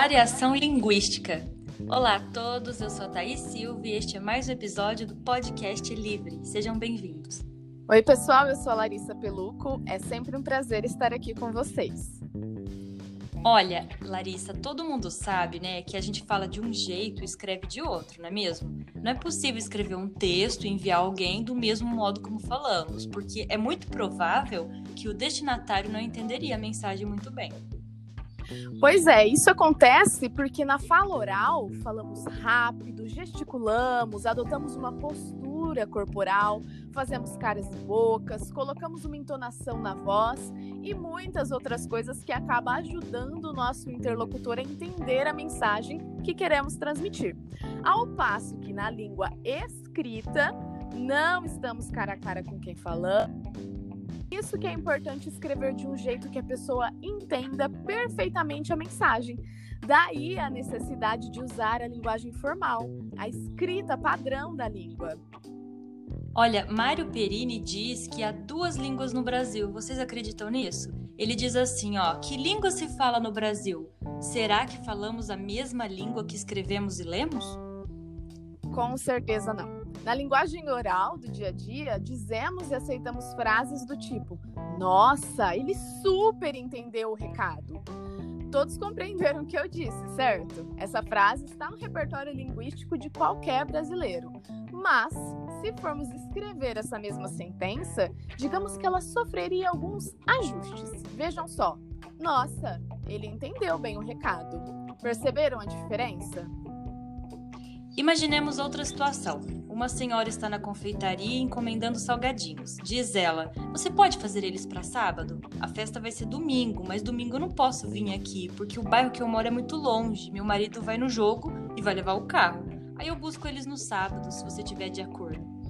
Variação linguística. Olá a todos, eu sou a Thaís Silva e este é mais um episódio do Podcast Livre. Sejam bem-vindos. Oi, pessoal, eu sou a Larissa Peluco. É sempre um prazer estar aqui com vocês. Olha, Larissa, todo mundo sabe, né, que a gente fala de um jeito e escreve de outro, não é mesmo? Não é possível escrever um texto e enviar alguém do mesmo modo como falamos, porque é muito provável que o destinatário não entenderia a mensagem muito bem. Pois é, isso acontece porque na fala oral falamos rápido, gesticulamos, adotamos uma postura corporal, fazemos caras e bocas, colocamos uma entonação na voz e muitas outras coisas que acabam ajudando o nosso interlocutor a entender a mensagem que queremos transmitir. Ao passo que na língua escrita não estamos cara a cara com quem falamos isso que é importante escrever de um jeito que a pessoa entenda perfeitamente a mensagem. Daí a necessidade de usar a linguagem formal, a escrita padrão da língua. Olha, Mário Perini diz que há duas línguas no Brasil. Vocês acreditam nisso? Ele diz assim, ó: "Que língua se fala no Brasil? Será que falamos a mesma língua que escrevemos e lemos?" Com certeza não. Na linguagem oral do dia a dia, dizemos e aceitamos frases do tipo: Nossa, ele super entendeu o recado. Todos compreenderam o que eu disse, certo? Essa frase está no repertório linguístico de qualquer brasileiro. Mas, se formos escrever essa mesma sentença, digamos que ela sofreria alguns ajustes. Vejam só. Nossa, ele entendeu bem o recado. Perceberam a diferença? Imaginemos outra situação. Uma senhora está na confeitaria encomendando salgadinhos. Diz ela: Você pode fazer eles para sábado? A festa vai ser domingo, mas domingo eu não posso vir aqui porque o bairro que eu moro é muito longe. Meu marido vai no jogo e vai levar o carro. Aí eu busco eles no sábado, se você tiver de acordo.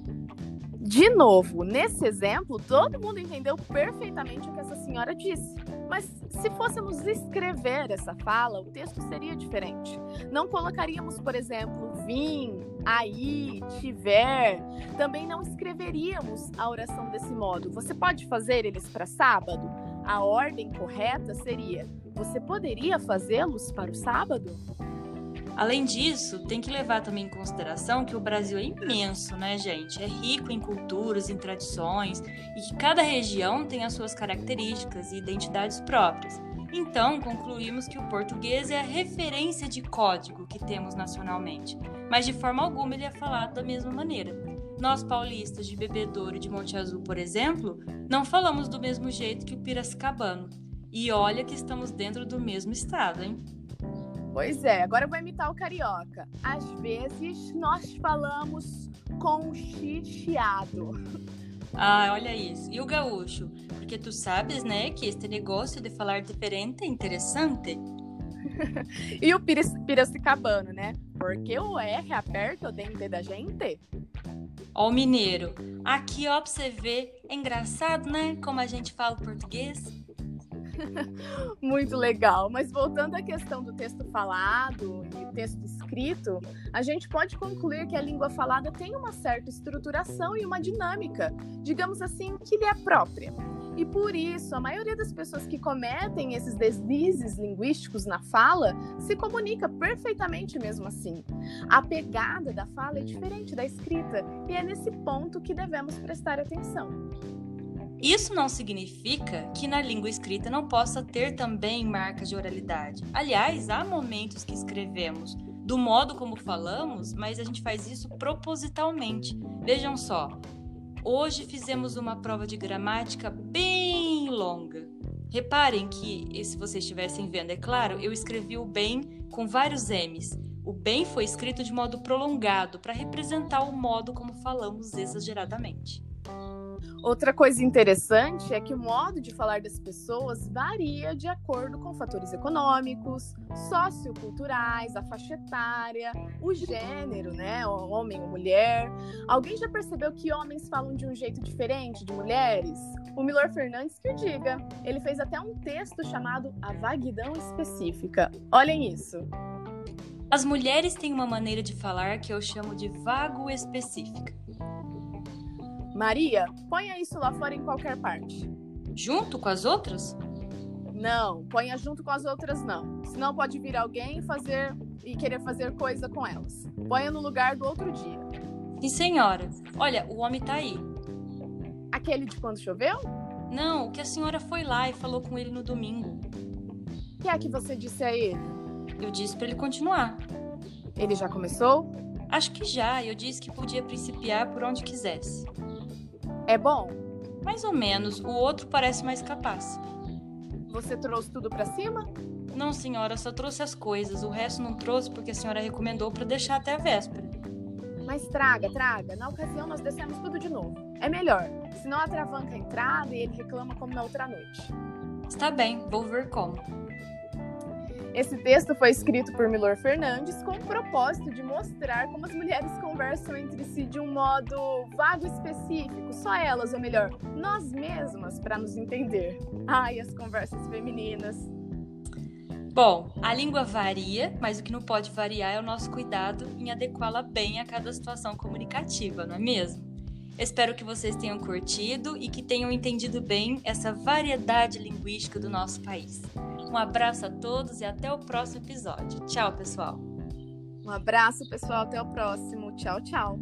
De novo, nesse exemplo, todo mundo entendeu perfeitamente o que essa senhora disse. Mas se fôssemos escrever essa fala, o texto seria diferente. Não colocaríamos, por exemplo, vim, aí, tiver. Também não escreveríamos a oração desse modo. Você pode fazer eles para sábado? A ordem correta seria: você poderia fazê-los para o sábado? Além disso, tem que levar também em consideração que o Brasil é imenso, né, gente? É rico em culturas, em tradições e que cada região tem as suas características e identidades próprias. Então, concluímos que o português é a referência de código que temos nacionalmente, mas de forma alguma ele é falado da mesma maneira. Nós paulistas de Bebedouro e de Monte Azul, por exemplo, não falamos do mesmo jeito que o piracicabano. E olha que estamos dentro do mesmo estado, hein? Pois é, agora eu vou imitar o carioca. Às vezes nós falamos com chiado. Ah, olha isso. E o gaúcho? Porque tu sabes, né, que este negócio de falar diferente é interessante. e o piracicabano, né? Porque o R aperta o dente da gente. Ó o mineiro. Aqui, ó, pra você ver. É engraçado, né? Como a gente fala português. Muito legal. Mas voltando à questão do texto falado e texto escrito, a gente pode concluir que a língua falada tem uma certa estruturação e uma dinâmica, digamos assim, que lhe é própria. E por isso, a maioria das pessoas que cometem esses deslizes linguísticos na fala se comunica perfeitamente mesmo assim. A pegada da fala é diferente da escrita e é nesse ponto que devemos prestar atenção. Isso não significa que na língua escrita não possa ter também marcas de oralidade. Aliás, há momentos que escrevemos do modo como falamos, mas a gente faz isso propositalmente. Vejam só, hoje fizemos uma prova de gramática bem longa. Reparem que, se vocês estivessem vendo, é claro, eu escrevi o bem com vários M's. O bem foi escrito de modo prolongado para representar o modo como falamos exageradamente. Outra coisa interessante é que o modo de falar das pessoas varia de acordo com fatores econômicos, socioculturais, a faixa etária, o gênero, né? Homem ou mulher. Alguém já percebeu que homens falam de um jeito diferente de mulheres? O Milor Fernandes que o diga. Ele fez até um texto chamado A Vaguidão Específica. Olhem isso. As mulheres têm uma maneira de falar que eu chamo de vago específica. Maria, ponha isso lá fora em qualquer parte. Junto com as outras? Não, ponha junto com as outras não. Senão pode vir alguém e fazer e querer fazer coisa com elas. Ponha no lugar do outro dia. E senhora, olha, o homem tá aí. Aquele de quando choveu? Não, o que a senhora foi lá e falou com ele no domingo. O que é que você disse a ele? Eu disse para ele continuar. Ele já começou? Acho que já, eu disse que podia principiar por onde quisesse. É bom? Mais ou menos, o outro parece mais capaz. Você trouxe tudo para cima? Não, senhora, só trouxe as coisas. O resto não trouxe porque a senhora recomendou para deixar até a véspera. Mas traga, traga. Na ocasião nós descemos tudo de novo. É melhor. Senão atravanca a entrada e ele reclama como na outra noite. Está bem, vou ver como. Esse texto foi escrito por Milor Fernandes com o propósito de mostrar como as mulheres conversam entre si de um modo vago específico, só elas, ou melhor, nós mesmas, para nos entender. Ai, as conversas femininas. Bom, a língua varia, mas o que não pode variar é o nosso cuidado em adequá-la bem a cada situação comunicativa, não é mesmo? Espero que vocês tenham curtido e que tenham entendido bem essa variedade linguística do nosso país. Um abraço a todos e até o próximo episódio. Tchau, pessoal. Um abraço, pessoal. Até o próximo. Tchau, tchau.